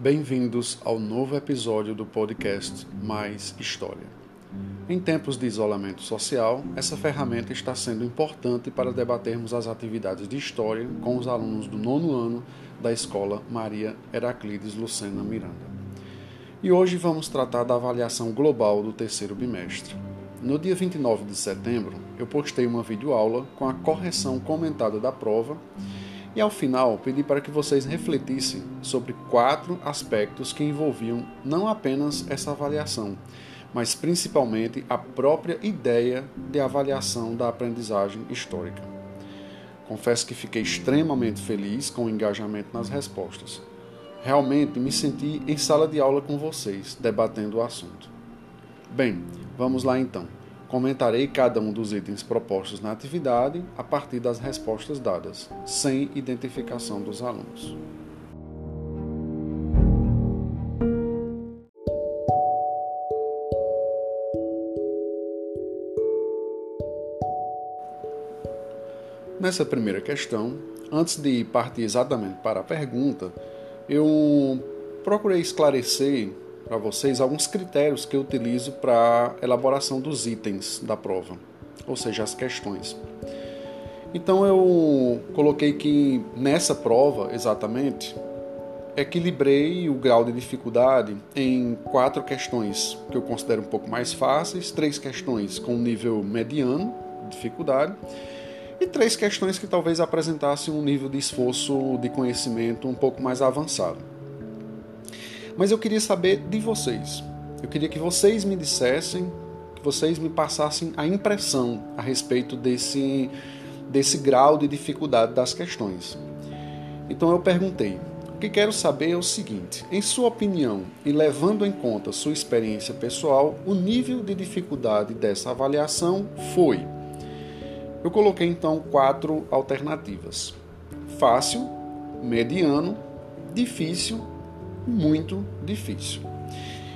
Bem-vindos ao novo episódio do podcast Mais História. Em tempos de isolamento social, essa ferramenta está sendo importante para debatermos as atividades de história com os alunos do nono ano da Escola Maria Heraclides Lucena Miranda. E hoje vamos tratar da avaliação global do terceiro bimestre. No dia 29 de setembro, eu postei uma videoaula com a correção comentada da prova e ao final, pedi para que vocês refletissem sobre quatro aspectos que envolviam não apenas essa avaliação, mas principalmente a própria ideia de avaliação da aprendizagem histórica. Confesso que fiquei extremamente feliz com o engajamento nas respostas. Realmente me senti em sala de aula com vocês, debatendo o assunto. Bem, vamos lá então. Comentarei cada um dos itens propostos na atividade a partir das respostas dadas, sem identificação dos alunos. Nessa primeira questão, antes de partir exatamente para a pergunta, eu procurei esclarecer para vocês alguns critérios que eu utilizo para elaboração dos itens da prova, ou seja, as questões. Então eu coloquei que nessa prova, exatamente, equilibrei o grau de dificuldade em quatro questões que eu considero um pouco mais fáceis, três questões com nível mediano de dificuldade e três questões que talvez apresentassem um nível de esforço de conhecimento um pouco mais avançado. Mas eu queria saber de vocês. Eu queria que vocês me dissessem, que vocês me passassem a impressão a respeito desse, desse grau de dificuldade das questões. Então eu perguntei: o que quero saber é o seguinte: em sua opinião e levando em conta sua experiência pessoal, o nível de dificuldade dessa avaliação foi. Eu coloquei então quatro alternativas: fácil, mediano, difícil muito difícil.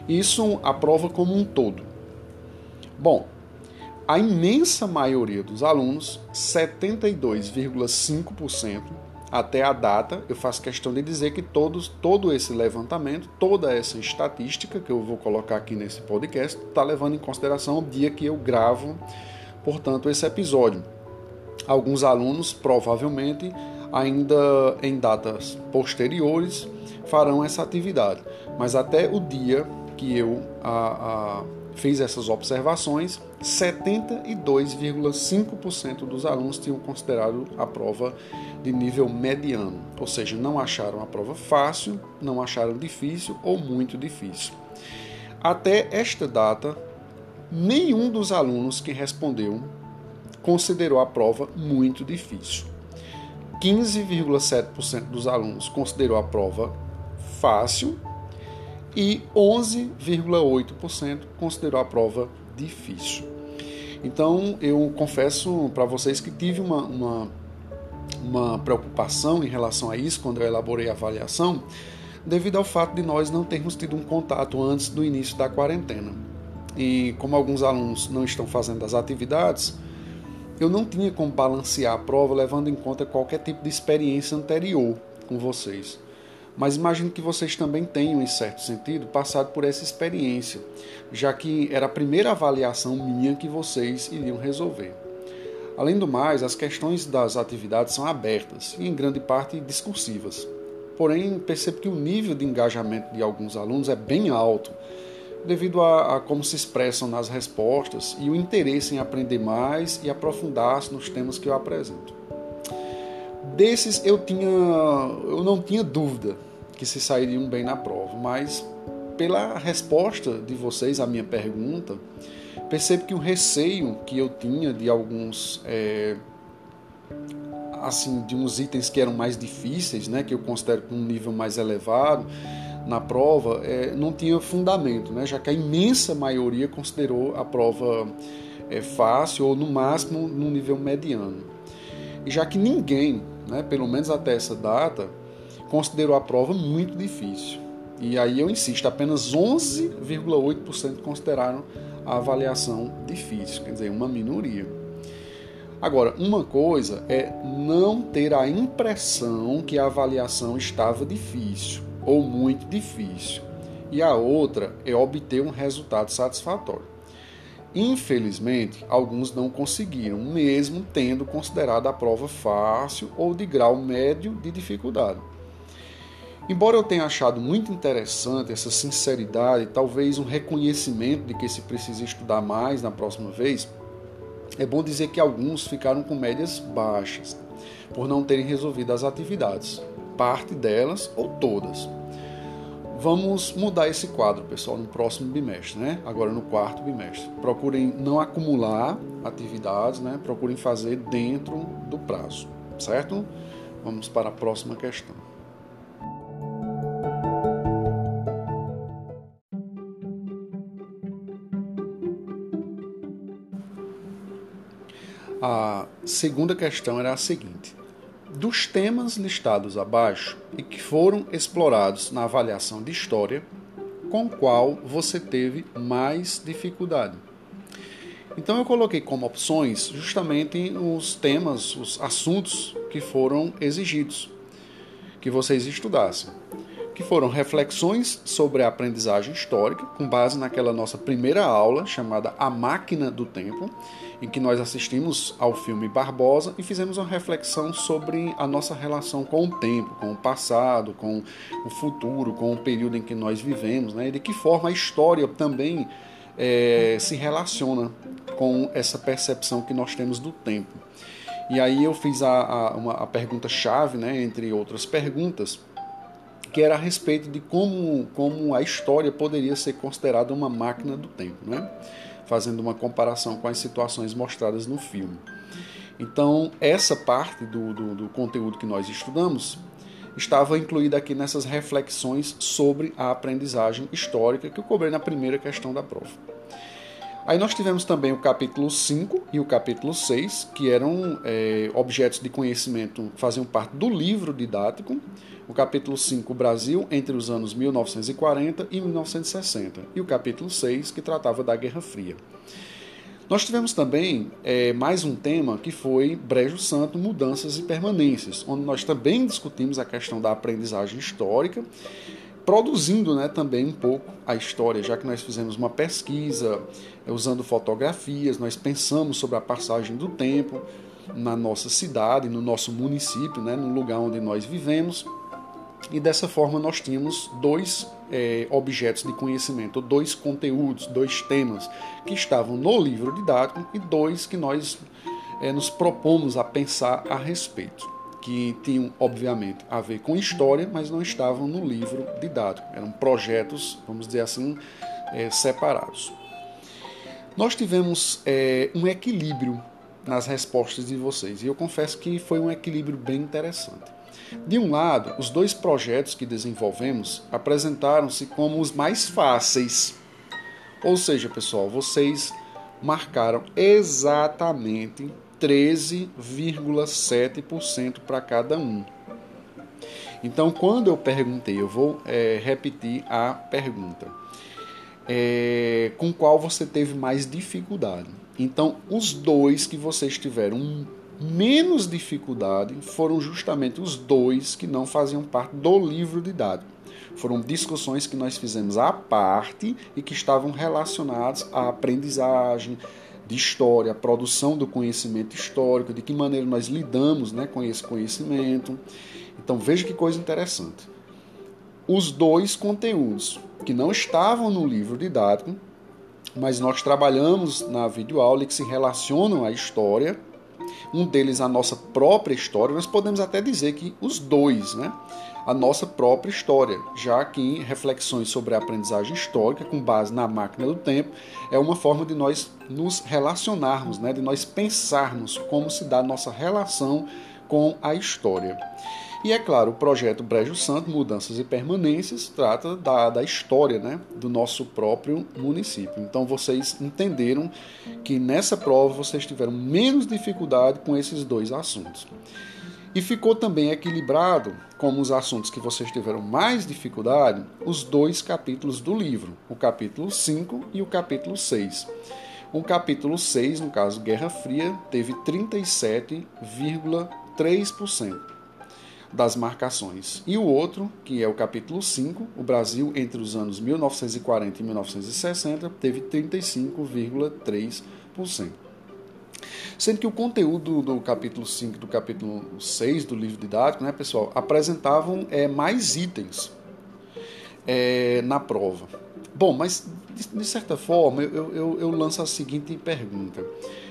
Isso a prova como um todo. Bom, a imensa maioria dos alunos, 72,5%, até a data, eu faço questão de dizer que todos, todo esse levantamento, toda essa estatística que eu vou colocar aqui nesse podcast, está levando em consideração o dia que eu gravo, portanto, esse episódio. Alguns alunos, provavelmente, ainda em datas posteriores, farão essa atividade. Mas até o dia que eu a, a, fiz essas observações, 72,5% dos alunos tinham considerado a prova de nível mediano, ou seja, não acharam a prova fácil, não acharam difícil ou muito difícil. Até esta data, nenhum dos alunos que respondeu considerou a prova muito difícil. 15,7% dos alunos considerou a prova fácil e 11,8% considerou a prova difícil. Então eu confesso para vocês que tive uma, uma, uma preocupação em relação a isso quando eu elaborei a avaliação, devido ao fato de nós não termos tido um contato antes do início da quarentena. E como alguns alunos não estão fazendo as atividades, eu não tinha como balancear a prova levando em conta qualquer tipo de experiência anterior com vocês mas imagino que vocês também tenham, em certo sentido, passado por essa experiência, já que era a primeira avaliação minha que vocês iriam resolver. Além do mais, as questões das atividades são abertas e, em grande parte, discursivas. Porém, percebo que o nível de engajamento de alguns alunos é bem alto, devido a, a como se expressam nas respostas e o interesse em aprender mais e aprofundar-se nos temas que eu apresento. Desses eu tinha, eu não tinha dúvida que se sairiam bem na prova, mas pela resposta de vocês à minha pergunta, percebo que o receio que eu tinha de alguns é, assim de uns itens que eram mais difíceis, né, que eu considero com um nível mais elevado na prova, é, não tinha fundamento, né, já que a imensa maioria considerou a prova é, fácil ou no máximo no nível mediano. E já que ninguém né, pelo menos até essa data, considerou a prova muito difícil. E aí eu insisto, apenas 11,8% consideraram a avaliação difícil, quer dizer, uma minoria. Agora, uma coisa é não ter a impressão que a avaliação estava difícil. Ou muito difícil, e a outra é obter um resultado satisfatório. Infelizmente, alguns não conseguiram, mesmo tendo considerado a prova fácil ou de grau médio de dificuldade. Embora eu tenha achado muito interessante essa sinceridade, talvez um reconhecimento de que se precisa estudar mais na próxima vez, é bom dizer que alguns ficaram com médias baixas, por não terem resolvido as atividades, parte delas ou todas. Vamos mudar esse quadro, pessoal, no próximo bimestre, né? Agora no quarto bimestre. Procurem não acumular atividades, né? Procurem fazer dentro do prazo, certo? Vamos para a próxima questão. A segunda questão era a seguinte: dos temas listados abaixo e que foram explorados na avaliação de história, com qual você teve mais dificuldade? Então eu coloquei como opções justamente os temas, os assuntos que foram exigidos que vocês estudassem que foram reflexões sobre a aprendizagem histórica, com base naquela nossa primeira aula chamada A Máquina do Tempo, em que nós assistimos ao filme Barbosa e fizemos uma reflexão sobre a nossa relação com o tempo, com o passado, com o futuro, com o período em que nós vivemos, né? e de que forma a história também é, se relaciona com essa percepção que nós temos do tempo. E aí eu fiz a, a, uma, a pergunta-chave, né, entre outras perguntas, que era a respeito de como, como a história poderia ser considerada uma máquina do tempo, né? fazendo uma comparação com as situações mostradas no filme. Então, essa parte do, do, do conteúdo que nós estudamos estava incluída aqui nessas reflexões sobre a aprendizagem histórica que eu cobrei na primeira questão da prova. Aí nós tivemos também o capítulo 5 e o capítulo 6, que eram é, objetos de conhecimento, faziam parte do livro didático, o capítulo 5, Brasil entre os anos 1940 e 1960, e o capítulo 6, que tratava da Guerra Fria. Nós tivemos também é, mais um tema que foi Brejo Santo, Mudanças e Permanências, onde nós também discutimos a questão da aprendizagem histórica, produzindo né, também um pouco a história, já que nós fizemos uma pesquisa usando fotografias, nós pensamos sobre a passagem do tempo na nossa cidade, no nosso município, né, no lugar onde nós vivemos e dessa forma nós tínhamos dois é, objetos de conhecimento, dois conteúdos, dois temas que estavam no livro didático e dois que nós é, nos propomos a pensar a respeito, que tinham obviamente a ver com história, mas não estavam no livro didático, eram projetos, vamos dizer assim, é, separados. Nós tivemos é, um equilíbrio nas respostas de vocês e eu confesso que foi um equilíbrio bem interessante. De um lado, os dois projetos que desenvolvemos apresentaram-se como os mais fáceis. Ou seja, pessoal, vocês marcaram exatamente 13,7% para cada um. Então, quando eu perguntei, eu vou é, repetir a pergunta: é, com qual você teve mais dificuldade? Então, os dois que vocês tiveram menos dificuldade foram justamente os dois que não faziam parte do livro didático. Foram discussões que nós fizemos à parte e que estavam relacionadas à aprendizagem de história, à produção do conhecimento histórico, de que maneira nós lidamos né, com esse conhecimento. Então veja que coisa interessante. Os dois conteúdos que não estavam no livro didático, mas nós trabalhamos na videoaula e que se relacionam à história, um deles a nossa própria história, nós podemos até dizer que os dois, né? A nossa própria história, já que em reflexões sobre a aprendizagem histórica, com base na máquina do tempo, é uma forma de nós nos relacionarmos, né? de nós pensarmos como se dá a nossa relação com a história. E é claro, o projeto Brejo Santo, Mudanças e Permanências, trata da, da história né, do nosso próprio município. Então vocês entenderam que nessa prova vocês tiveram menos dificuldade com esses dois assuntos. E ficou também equilibrado, como os assuntos que vocês tiveram mais dificuldade, os dois capítulos do livro, o capítulo 5 e o capítulo 6. O capítulo 6, no caso Guerra Fria, teve 37,3%. Das marcações. E o outro, que é o capítulo 5, o Brasil entre os anos 1940 e 1960 teve 35,3%. Sendo que o conteúdo do capítulo 5 e do capítulo 6 do livro didático, né, pessoal, apresentavam é, mais itens é, na prova. Bom, mas de, de certa forma eu, eu, eu lanço a seguinte pergunta: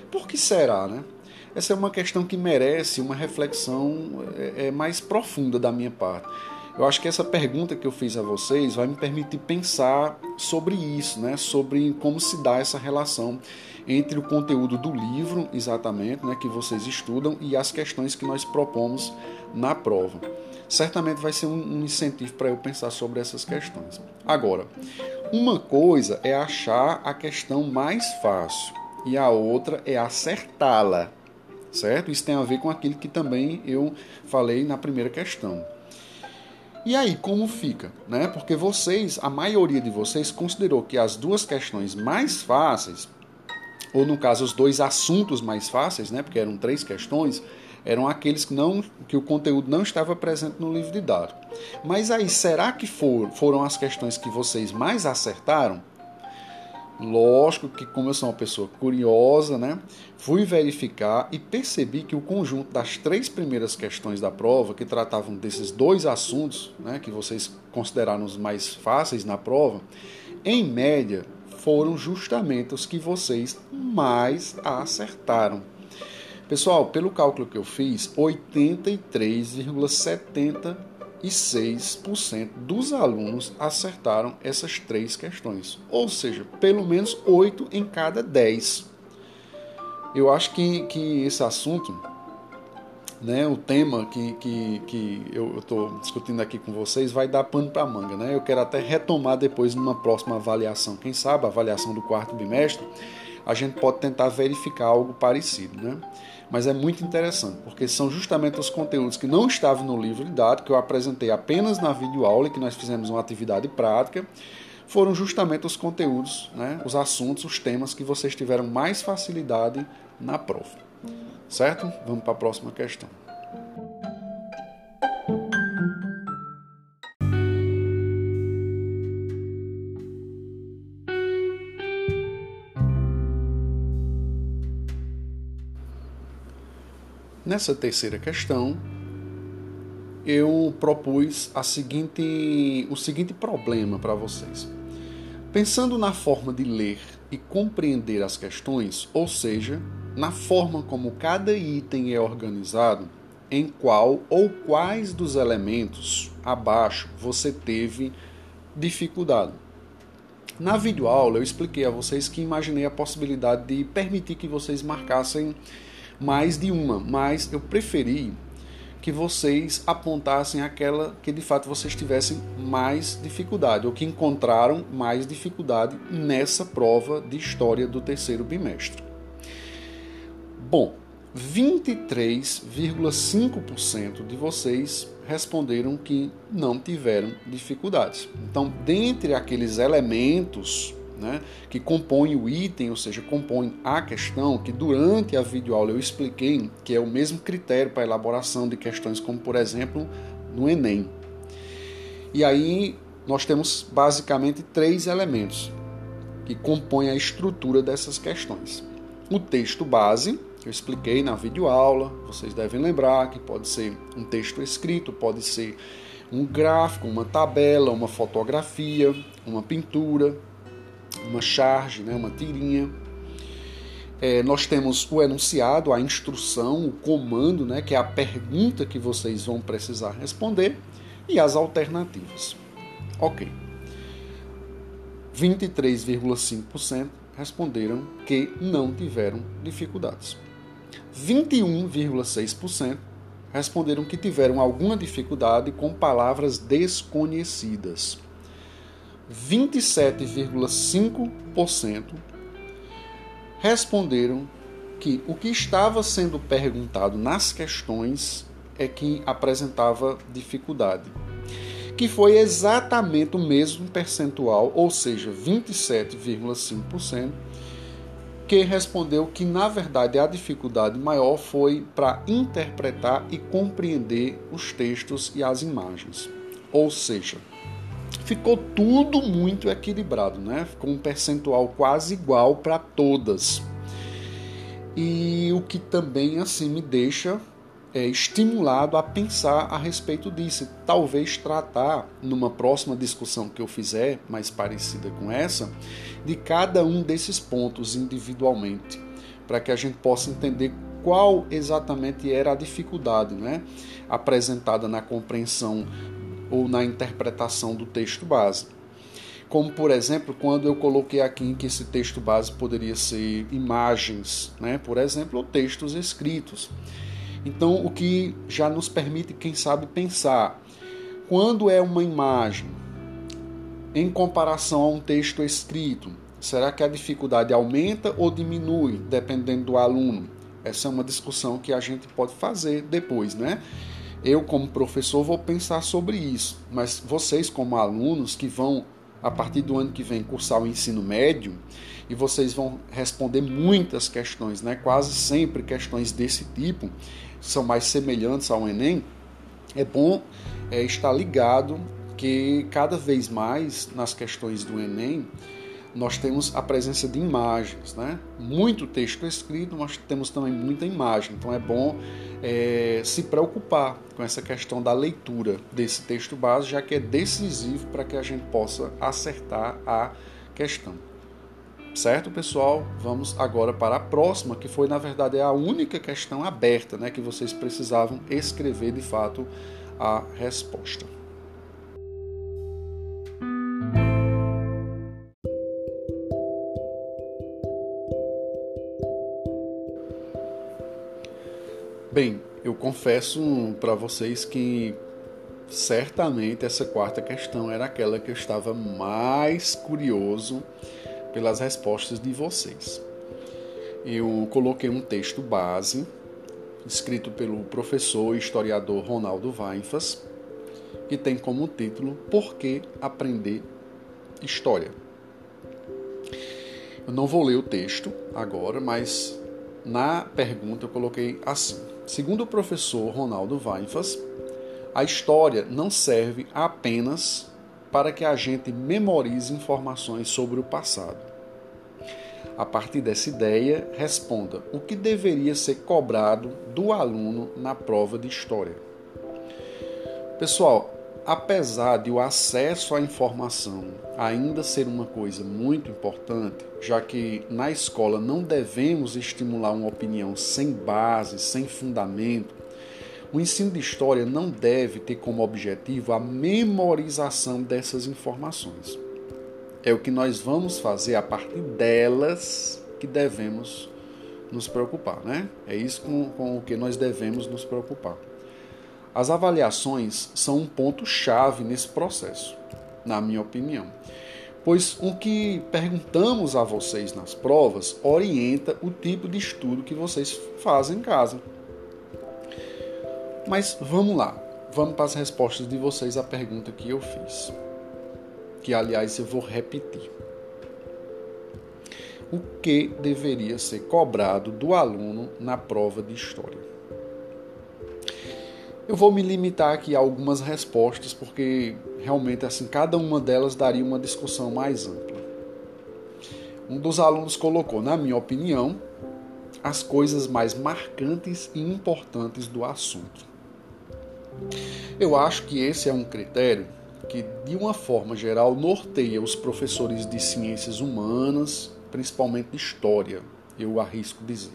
por que será, né? Essa é uma questão que merece uma reflexão é, é, mais profunda da minha parte. Eu acho que essa pergunta que eu fiz a vocês vai me permitir pensar sobre isso, né? sobre como se dá essa relação entre o conteúdo do livro, exatamente, né? que vocês estudam, e as questões que nós propomos na prova. Certamente vai ser um incentivo para eu pensar sobre essas questões. Agora, uma coisa é achar a questão mais fácil e a outra é acertá-la certo? Isso tem a ver com aquilo que também eu falei na primeira questão. E aí, como fica? Né? Porque vocês, a maioria de vocês, considerou que as duas questões mais fáceis, ou no caso, os dois assuntos mais fáceis, né? porque eram três questões, eram aqueles que, não, que o conteúdo não estava presente no livro didático. Mas aí, será que for, foram as questões que vocês mais acertaram? Lógico que, como eu sou uma pessoa curiosa, né, fui verificar e percebi que o conjunto das três primeiras questões da prova, que tratavam desses dois assuntos, né, que vocês consideraram os mais fáceis na prova, em média foram justamente os que vocês mais acertaram. Pessoal, pelo cálculo que eu fiz, 83,70 e 6% dos alunos acertaram essas três questões, ou seja, pelo menos 8 em cada 10. Eu acho que, que esse assunto, né, o tema que, que, que eu estou discutindo aqui com vocês, vai dar pano para manga. Né? Eu quero até retomar depois numa próxima avaliação, quem sabe, a avaliação do quarto bimestre, a gente pode tentar verificar algo parecido. Né? Mas é muito interessante, porque são justamente os conteúdos que não estavam no livro didático, que eu apresentei apenas na videoaula que nós fizemos uma atividade prática, foram justamente os conteúdos, né, os assuntos, os temas que vocês tiveram mais facilidade na prova. Certo? Vamos para a próxima questão. Nessa terceira questão, eu propus a seguinte, o seguinte problema para vocês. Pensando na forma de ler e compreender as questões, ou seja, na forma como cada item é organizado, em qual ou quais dos elementos abaixo você teve dificuldade. Na videoaula eu expliquei a vocês que imaginei a possibilidade de permitir que vocês marcassem mais de uma, mas eu preferi que vocês apontassem aquela que de fato vocês tivessem mais dificuldade, ou que encontraram mais dificuldade nessa prova de história do terceiro bimestre. Bom, 23,5% de vocês responderam que não tiveram dificuldades. Então, dentre aqueles elementos né, que compõem o item, ou seja, compõem a questão, que durante a videoaula eu expliquei que é o mesmo critério para elaboração de questões, como por exemplo no Enem. E aí nós temos basicamente três elementos que compõem a estrutura dessas questões. O texto base, que eu expliquei na videoaula, vocês devem lembrar que pode ser um texto escrito, pode ser um gráfico, uma tabela, uma fotografia, uma pintura, uma charge, né, uma tirinha. É, nós temos o enunciado, a instrução, o comando, né, que é a pergunta que vocês vão precisar responder, e as alternativas. Ok. 23,5% responderam que não tiveram dificuldades. 21,6% responderam que tiveram alguma dificuldade com palavras desconhecidas. 27,5% responderam que o que estava sendo perguntado nas questões é que apresentava dificuldade, que foi exatamente o mesmo percentual, ou seja, 27,5%, que respondeu que na verdade a dificuldade maior foi para interpretar e compreender os textos e as imagens. Ou seja, ficou tudo muito equilibrado, né? Ficou um percentual quase igual para todas. E o que também assim me deixa é, estimulado a pensar a respeito disso. Talvez tratar, numa próxima discussão que eu fizer, mais parecida com essa, de cada um desses pontos individualmente, para que a gente possa entender qual exatamente era a dificuldade né, apresentada na compreensão ou na interpretação do texto base. Como, por exemplo, quando eu coloquei aqui que esse texto base poderia ser imagens, né, por exemplo, ou textos escritos. Então, o que já nos permite, quem sabe, pensar quando é uma imagem em comparação a um texto escrito, será que a dificuldade aumenta ou diminui dependendo do aluno? Essa é uma discussão que a gente pode fazer depois, né? Eu, como professor, vou pensar sobre isso, mas vocês, como alunos que vão, a partir do ano que vem, cursar o ensino médio, e vocês vão responder muitas questões, né? quase sempre questões desse tipo, são mais semelhantes ao Enem, é bom é, estar ligado que cada vez mais nas questões do Enem nós temos a presença de imagens, né? Muito texto escrito, mas temos também muita imagem. Então é bom é, se preocupar com essa questão da leitura desse texto base, já que é decisivo para que a gente possa acertar a questão. Certo, pessoal? Vamos agora para a próxima, que foi na verdade a única questão aberta, né, que vocês precisavam escrever de fato a resposta. Bem, eu confesso para vocês que certamente essa quarta questão era aquela que eu estava mais curioso pelas respostas de vocês. Eu coloquei um texto base, escrito pelo professor e historiador Ronaldo Weinfas, que tem como título Por que aprender história? Eu não vou ler o texto agora, mas na pergunta eu coloquei assim: Segundo o professor Ronaldo Weinfas, a história não serve apenas para que a gente memorize informações sobre o passado. A partir dessa ideia, responda o que deveria ser cobrado do aluno na prova de história. Pessoal, apesar de o acesso à informação ainda ser uma coisa muito importante, já que na escola não devemos estimular uma opinião sem base, sem fundamento, o ensino de história não deve ter como objetivo a memorização dessas informações. É o que nós vamos fazer a partir delas que devemos nos preocupar, né? É isso com, com o que nós devemos nos preocupar. As avaliações são um ponto-chave nesse processo, na minha opinião. Pois o que perguntamos a vocês nas provas orienta o tipo de estudo que vocês fazem em casa. Mas vamos lá, vamos para as respostas de vocês à pergunta que eu fiz. Que, aliás, eu vou repetir. O que deveria ser cobrado do aluno na prova de história? Eu vou me limitar aqui a algumas respostas, porque realmente assim cada uma delas daria uma discussão mais ampla. Um dos alunos colocou, na minha opinião, as coisas mais marcantes e importantes do assunto. Eu acho que esse é um critério que, de uma forma geral, norteia os professores de ciências humanas, principalmente de história, eu arrisco dizer.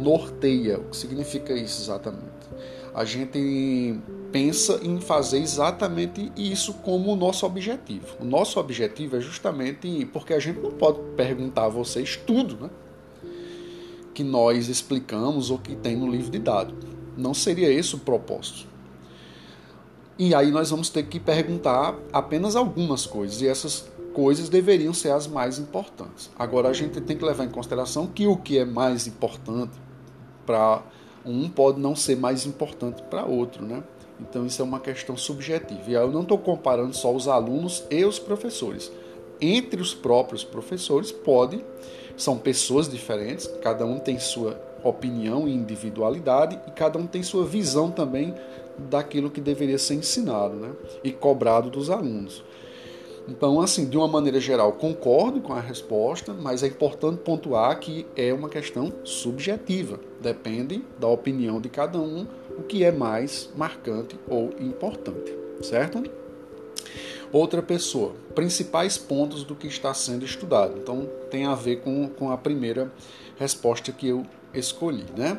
Norteia, o que significa isso exatamente? A gente pensa em fazer exatamente isso como o nosso objetivo. O nosso objetivo é justamente porque a gente não pode perguntar a vocês tudo, né? Que nós explicamos ou que tem no livro de dados. Não seria esse o propósito. E aí nós vamos ter que perguntar apenas algumas coisas, e essas coisas deveriam ser as mais importantes. Agora a gente tem que levar em consideração que o que é mais importante para um pode não ser mais importante para outro, né? Então isso é uma questão subjetiva. E aí eu não estou comparando só os alunos e os professores. entre os próprios professores pode, são pessoas diferentes, cada um tem sua opinião e individualidade e cada um tem sua visão também daquilo que deveria ser ensinado né? e cobrado dos alunos. Então, assim, de uma maneira geral, concordo com a resposta, mas é importante pontuar que é uma questão subjetiva. Depende da opinião de cada um o que é mais marcante ou importante, certo? Outra pessoa, principais pontos do que está sendo estudado. Então, tem a ver com, com a primeira resposta que eu escolhi, né?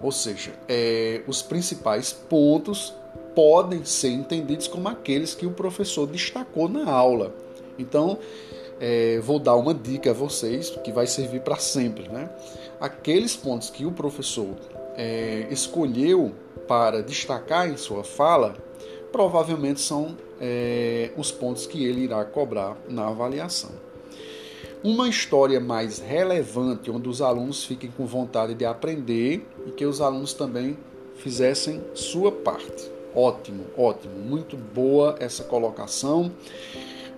Ou seja, é, os principais pontos podem ser entendidos como aqueles que o professor destacou na aula. Então, é, vou dar uma dica a vocês que vai servir para sempre. Né? Aqueles pontos que o professor é, escolheu para destacar em sua fala, provavelmente são é, os pontos que ele irá cobrar na avaliação. Uma história mais relevante, onde os alunos fiquem com vontade de aprender e que os alunos também fizessem sua parte. Ótimo, ótimo, muito boa essa colocação,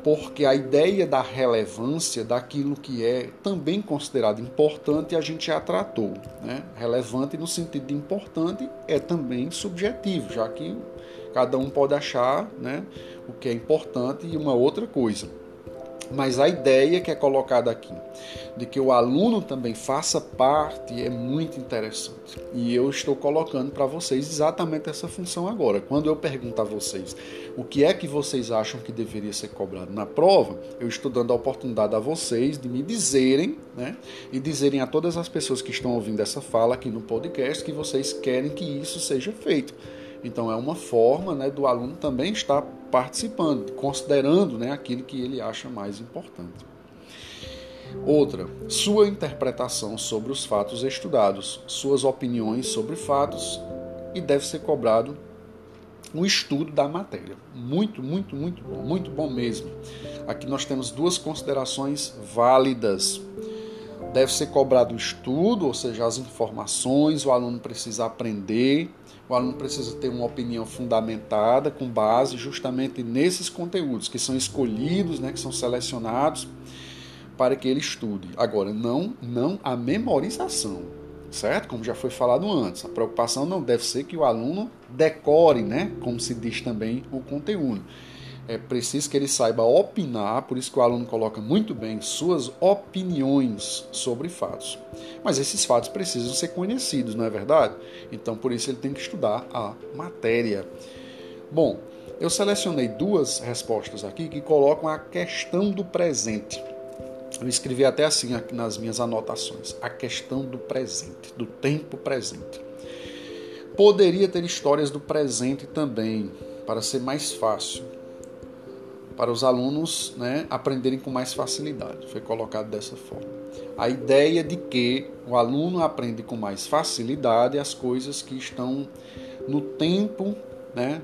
porque a ideia da relevância daquilo que é também considerado importante a gente já tratou. Né? Relevante no sentido de importante é também subjetivo, já que cada um pode achar né, o que é importante e uma outra coisa. Mas a ideia que é colocada aqui, de que o aluno também faça parte, é muito interessante. E eu estou colocando para vocês exatamente essa função agora. Quando eu pergunto a vocês o que é que vocês acham que deveria ser cobrado na prova, eu estou dando a oportunidade a vocês de me dizerem, né? E dizerem a todas as pessoas que estão ouvindo essa fala aqui no podcast que vocês querem que isso seja feito. Então é uma forma né, do aluno também estar participando, considerando né, aquilo que ele acha mais importante. Outra, sua interpretação sobre os fatos estudados, suas opiniões sobre fatos e deve ser cobrado um estudo da matéria. Muito, muito, muito bom, muito bom mesmo. Aqui nós temos duas considerações válidas. Deve ser cobrado o estudo, ou seja, as informações, o aluno precisa aprender o aluno precisa ter uma opinião fundamentada com base justamente nesses conteúdos que são escolhidos, né, que são selecionados para que ele estude. Agora, não, não a memorização, certo? Como já foi falado antes, a preocupação não deve ser que o aluno decore, né, como se diz também, o conteúdo é preciso que ele saiba opinar, por isso que o aluno coloca muito bem suas opiniões sobre fatos. Mas esses fatos precisam ser conhecidos, não é verdade? Então, por isso ele tem que estudar a matéria. Bom, eu selecionei duas respostas aqui que colocam a questão do presente. Eu escrevi até assim nas minhas anotações: a questão do presente, do tempo presente. Poderia ter histórias do presente também, para ser mais fácil para os alunos né, aprenderem com mais facilidade. Foi colocado dessa forma. A ideia de que o aluno aprende com mais facilidade as coisas que estão no tempo né,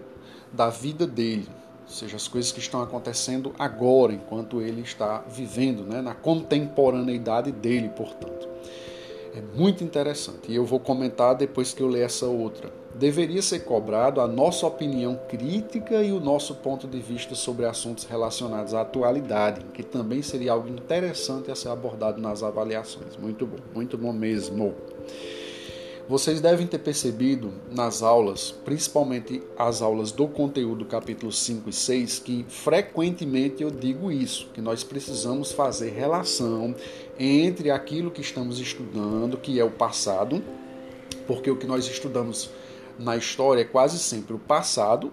da vida dele, ou seja, as coisas que estão acontecendo agora, enquanto ele está vivendo, né, na contemporaneidade dele, portanto. É muito interessante e eu vou comentar depois que eu ler essa outra. Deveria ser cobrado a nossa opinião crítica e o nosso ponto de vista sobre assuntos relacionados à atualidade, que também seria algo interessante a ser abordado nas avaliações. Muito bom, muito bom mesmo. Vocês devem ter percebido nas aulas, principalmente as aulas do conteúdo capítulo 5 e 6, que frequentemente eu digo isso, que nós precisamos fazer relação entre aquilo que estamos estudando, que é o passado, porque o que nós estudamos na história é quase sempre o passado,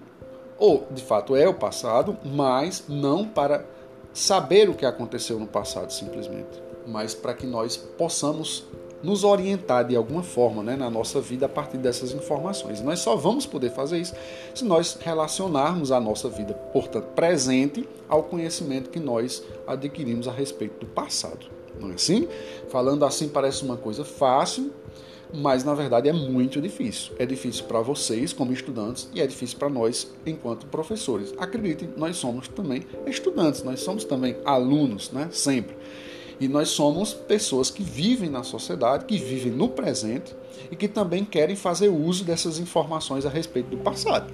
ou de fato é o passado, mas não para saber o que aconteceu no passado simplesmente, mas para que nós possamos nos orientar de alguma forma né, na nossa vida a partir dessas informações. Nós só vamos poder fazer isso se nós relacionarmos a nossa vida, portanto, presente ao conhecimento que nós adquirimos a respeito do passado. Não é assim? Falando assim parece uma coisa fácil, mas na verdade é muito difícil. É difícil para vocês como estudantes e é difícil para nós enquanto professores. Acreditem, nós somos também estudantes, nós somos também alunos, né? Sempre. E nós somos pessoas que vivem na sociedade, que vivem no presente e que também querem fazer uso dessas informações a respeito do passado.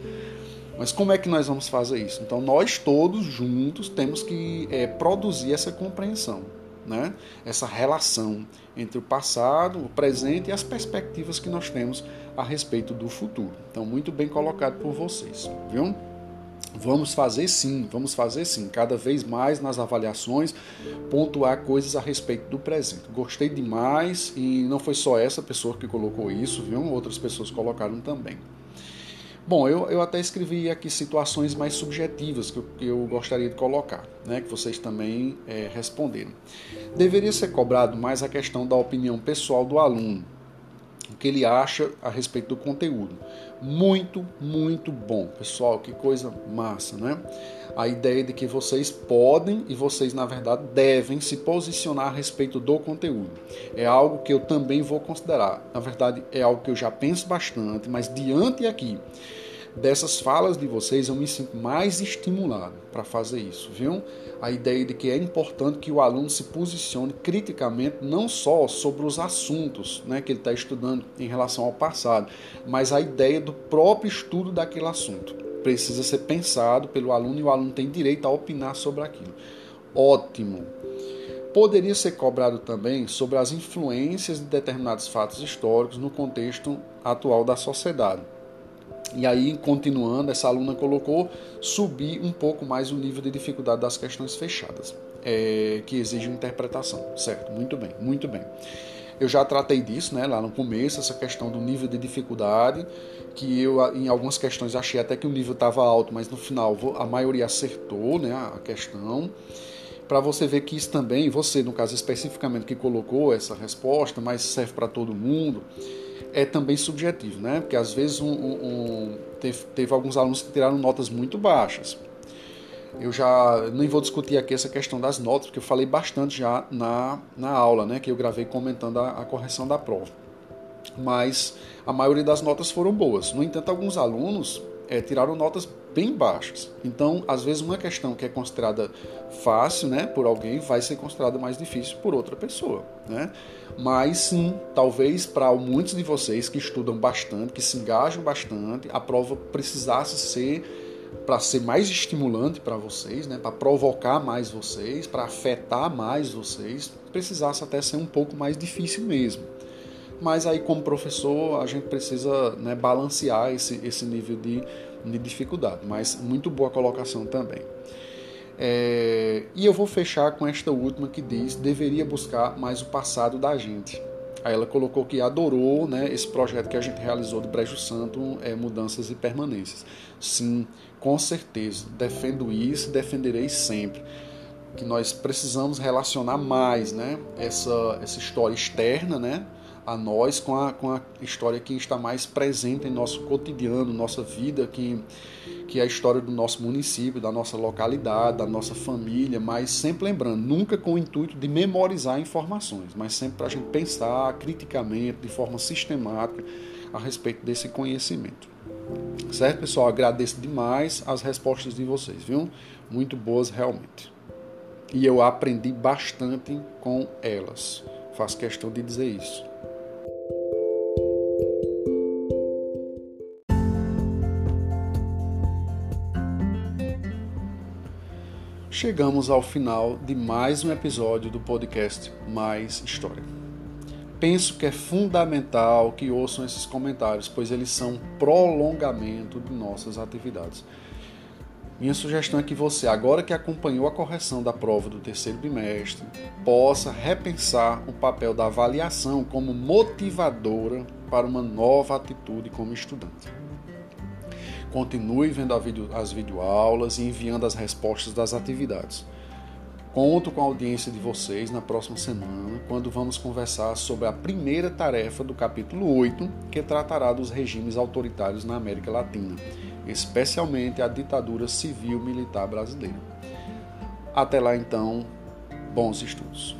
Mas como é que nós vamos fazer isso? Então, nós todos juntos temos que é, produzir essa compreensão, né? essa relação entre o passado, o presente e as perspectivas que nós temos a respeito do futuro. Então, muito bem colocado por vocês, viu? Vamos fazer sim, vamos fazer sim, cada vez mais nas avaliações, pontuar coisas a respeito do presente. Gostei demais e não foi só essa pessoa que colocou isso, viu? Outras pessoas colocaram também. Bom, eu, eu até escrevi aqui situações mais subjetivas que eu, que eu gostaria de colocar, né, que vocês também é, responderam. Deveria ser cobrado mais a questão da opinião pessoal do aluno, o que ele acha a respeito do conteúdo. Muito, muito bom, pessoal, que coisa massa, né? A ideia de que vocês podem e vocês, na verdade, devem se posicionar a respeito do conteúdo. É algo que eu também vou considerar. Na verdade, é algo que eu já penso bastante, mas diante aqui dessas falas de vocês, eu me sinto mais estimulado para fazer isso, viu? A ideia de que é importante que o aluno se posicione criticamente não só sobre os assuntos né, que ele está estudando em relação ao passado, mas a ideia do próprio estudo daquele assunto. Precisa ser pensado pelo aluno e o aluno tem direito a opinar sobre aquilo. Ótimo! Poderia ser cobrado também sobre as influências de determinados fatos históricos no contexto atual da sociedade e aí, continuando, essa aluna colocou subir um pouco mais o nível de dificuldade das questões fechadas, é, que exigem interpretação. Certo, muito bem, muito bem. Eu já tratei disso né, lá no começo, essa questão do nível de dificuldade, que eu em algumas questões achei até que o nível estava alto, mas no final a maioria acertou né, a questão. Para você ver que isso também, você no caso especificamente que colocou essa resposta, mas serve para todo mundo é também subjetivo, né? Porque às vezes um, um, teve, teve, alguns alunos que tiraram notas muito baixas. Eu já nem vou discutir aqui essa questão das notas, porque eu falei bastante já na, na aula, né? Que eu gravei comentando a, a correção da prova. Mas a maioria das notas foram boas. No entanto, alguns alunos é, tiraram notas bem baixas. Então, às vezes, uma questão que é considerada fácil né, por alguém vai ser considerada mais difícil por outra pessoa. Né? Mas sim, talvez para muitos de vocês que estudam bastante, que se engajam bastante, a prova precisasse ser para ser mais estimulante para vocês, né, para provocar mais vocês, para afetar mais vocês, precisasse até ser um pouco mais difícil mesmo. Mas aí, como professor, a gente precisa né, balancear esse, esse nível de, de dificuldade. Mas muito boa colocação também. É, e eu vou fechar com esta última que diz: deveria buscar mais o passado da gente. Aí ela colocou que adorou né, esse projeto que a gente realizou de Brejo Santo, é, Mudanças e Permanências. Sim, com certeza. Defendo isso, defenderei sempre. Que nós precisamos relacionar mais né, essa, essa história externa, né? A nós com a, com a história que está mais presente em nosso cotidiano, nossa vida, que, que é a história do nosso município, da nossa localidade, da nossa família, mas sempre lembrando, nunca com o intuito de memorizar informações, mas sempre para a gente pensar criticamente, de forma sistemática, a respeito desse conhecimento. Certo, pessoal? Agradeço demais as respostas de vocês, viu? Muito boas realmente. E eu aprendi bastante com elas. Faço questão de dizer isso. Chegamos ao final de mais um episódio do podcast Mais História. Penso que é fundamental que ouçam esses comentários, pois eles são prolongamento de nossas atividades. Minha sugestão é que você, agora que acompanhou a correção da prova do terceiro bimestre, possa repensar o papel da avaliação como motivadora para uma nova atitude como estudante. Continue vendo video, as videoaulas e enviando as respostas das atividades. Conto com a audiência de vocês na próxima semana, quando vamos conversar sobre a primeira tarefa do capítulo 8, que tratará dos regimes autoritários na América Latina, especialmente a ditadura civil-militar brasileira. Até lá então, bons estudos.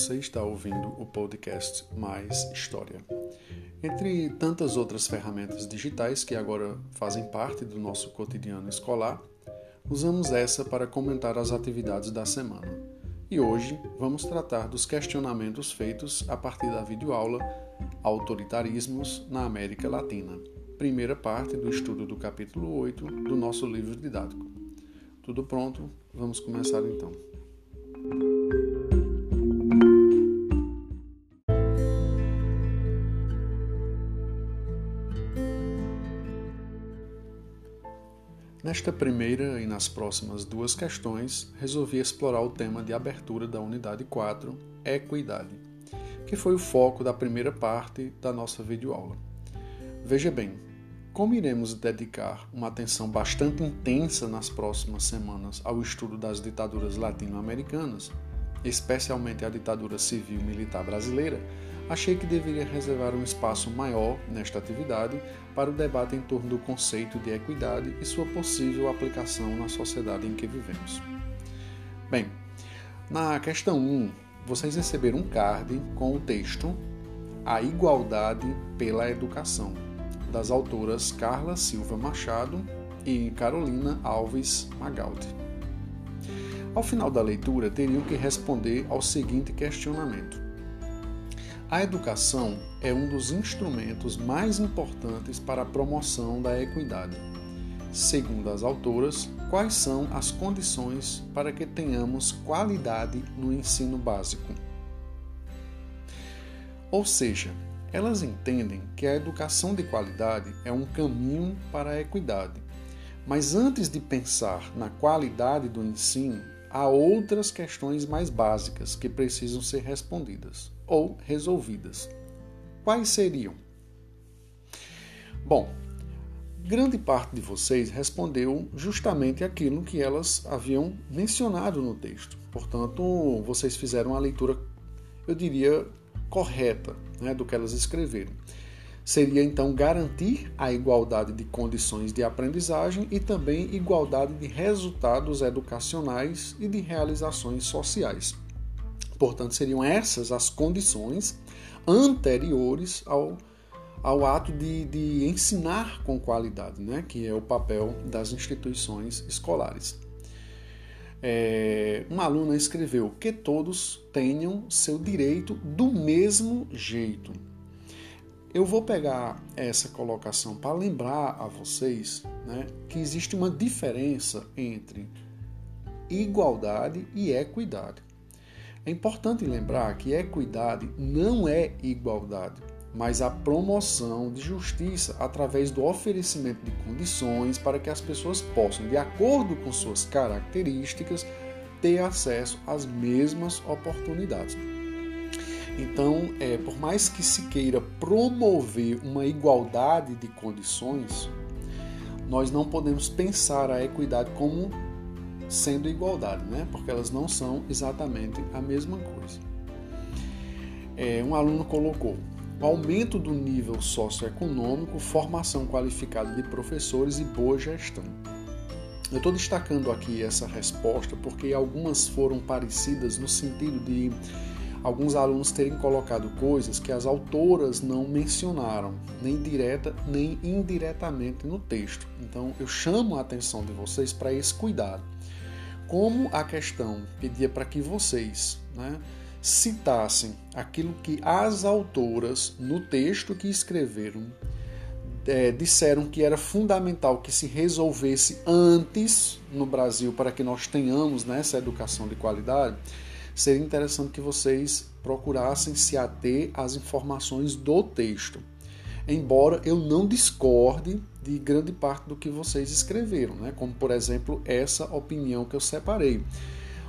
Você está ouvindo o podcast Mais História. Entre tantas outras ferramentas digitais que agora fazem parte do nosso cotidiano escolar, usamos essa para comentar as atividades da semana. e hoje vamos tratar dos questionamentos feitos a partir da videoaula Autoritarismos na América Latina, primeira parte do estudo do capítulo 8 do nosso livro didático. Tudo pronto? Vamos começar então. Nesta primeira e nas próximas duas questões, resolvi explorar o tema de abertura da unidade 4, Equidade, que foi o foco da primeira parte da nossa videoaula. Veja bem, como iremos dedicar uma atenção bastante intensa nas próximas semanas ao estudo das ditaduras latino-americanas, especialmente a ditadura civil-militar brasileira, achei que deveria reservar um espaço maior nesta atividade para o debate em torno do conceito de equidade e sua possível aplicação na sociedade em que vivemos. Bem, na questão 1, vocês receberam um card com o texto A Igualdade pela Educação, das autoras Carla Silva Machado e Carolina Alves Magaldi. Ao final da leitura, teriam que responder ao seguinte questionamento a educação é um dos instrumentos mais importantes para a promoção da equidade. Segundo as autoras, quais são as condições para que tenhamos qualidade no ensino básico? Ou seja, elas entendem que a educação de qualidade é um caminho para a equidade. Mas antes de pensar na qualidade do ensino, há outras questões mais básicas que precisam ser respondidas ou resolvidas. Quais seriam? Bom, grande parte de vocês respondeu justamente aquilo que elas haviam mencionado no texto. Portanto, vocês fizeram a leitura, eu diria, correta né, do que elas escreveram. Seria então garantir a igualdade de condições de aprendizagem e também igualdade de resultados educacionais e de realizações sociais. Portanto, seriam essas as condições anteriores ao, ao ato de, de ensinar com qualidade, né? que é o papel das instituições escolares. É, uma aluna escreveu que todos tenham seu direito do mesmo jeito. Eu vou pegar essa colocação para lembrar a vocês né, que existe uma diferença entre igualdade e equidade. É importante lembrar que equidade não é igualdade, mas a promoção de justiça através do oferecimento de condições para que as pessoas possam, de acordo com suas características, ter acesso às mesmas oportunidades. Então, é, por mais que se queira promover uma igualdade de condições, nós não podemos pensar a equidade como sendo igualdade, né? porque elas não são exatamente a mesma coisa. É, um aluno colocou aumento do nível socioeconômico, formação qualificada de professores e boa gestão. Eu estou destacando aqui essa resposta porque algumas foram parecidas no sentido de alguns alunos terem colocado coisas que as autoras não mencionaram, nem direta nem indiretamente no texto. Então eu chamo a atenção de vocês para esse cuidado como a questão pedia para que vocês né, citassem aquilo que as autoras, no texto que escreveram, é, disseram que era fundamental que se resolvesse antes no Brasil para que nós tenhamos né, essa educação de qualidade, seria interessante que vocês procurassem se ater às informações do texto. Embora eu não discorde de grande parte do que vocês escreveram, né? como por exemplo essa opinião que eu separei,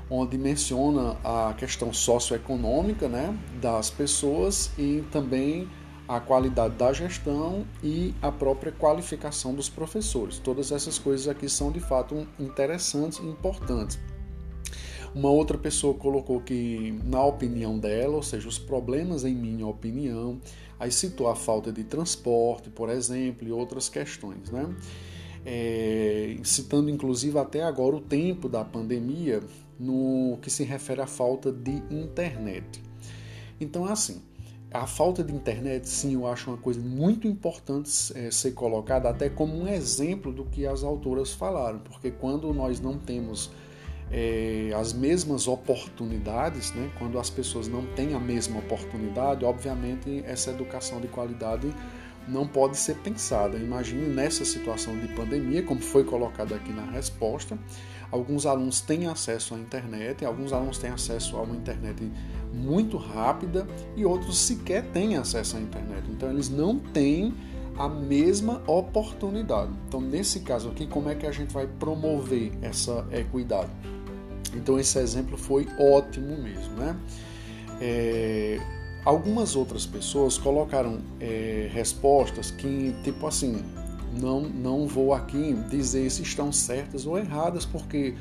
onde menciona a questão socioeconômica né, das pessoas e também a qualidade da gestão e a própria qualificação dos professores. Todas essas coisas aqui são de fato interessantes e importantes. Uma outra pessoa colocou que, na opinião dela, ou seja, os problemas em minha opinião, aí citou a falta de transporte, por exemplo, e outras questões, né? É, citando inclusive até agora o tempo da pandemia no que se refere à falta de internet. Então, é assim, a falta de internet, sim, eu acho uma coisa muito importante é, ser colocada até como um exemplo do que as autoras falaram, porque quando nós não temos é, as mesmas oportunidades, né? quando as pessoas não têm a mesma oportunidade, obviamente essa educação de qualidade não pode ser pensada. Imagine nessa situação de pandemia, como foi colocado aqui na resposta, alguns alunos têm acesso à internet, alguns alunos têm acesso a uma internet muito rápida e outros sequer têm acesso à internet. Então eles não têm a mesma oportunidade. Então nesse caso aqui, como é que a gente vai promover essa equidade? Então esse exemplo foi ótimo mesmo, né? É, algumas outras pessoas colocaram é, respostas que tipo assim, não não vou aqui dizer se estão certas ou erradas porque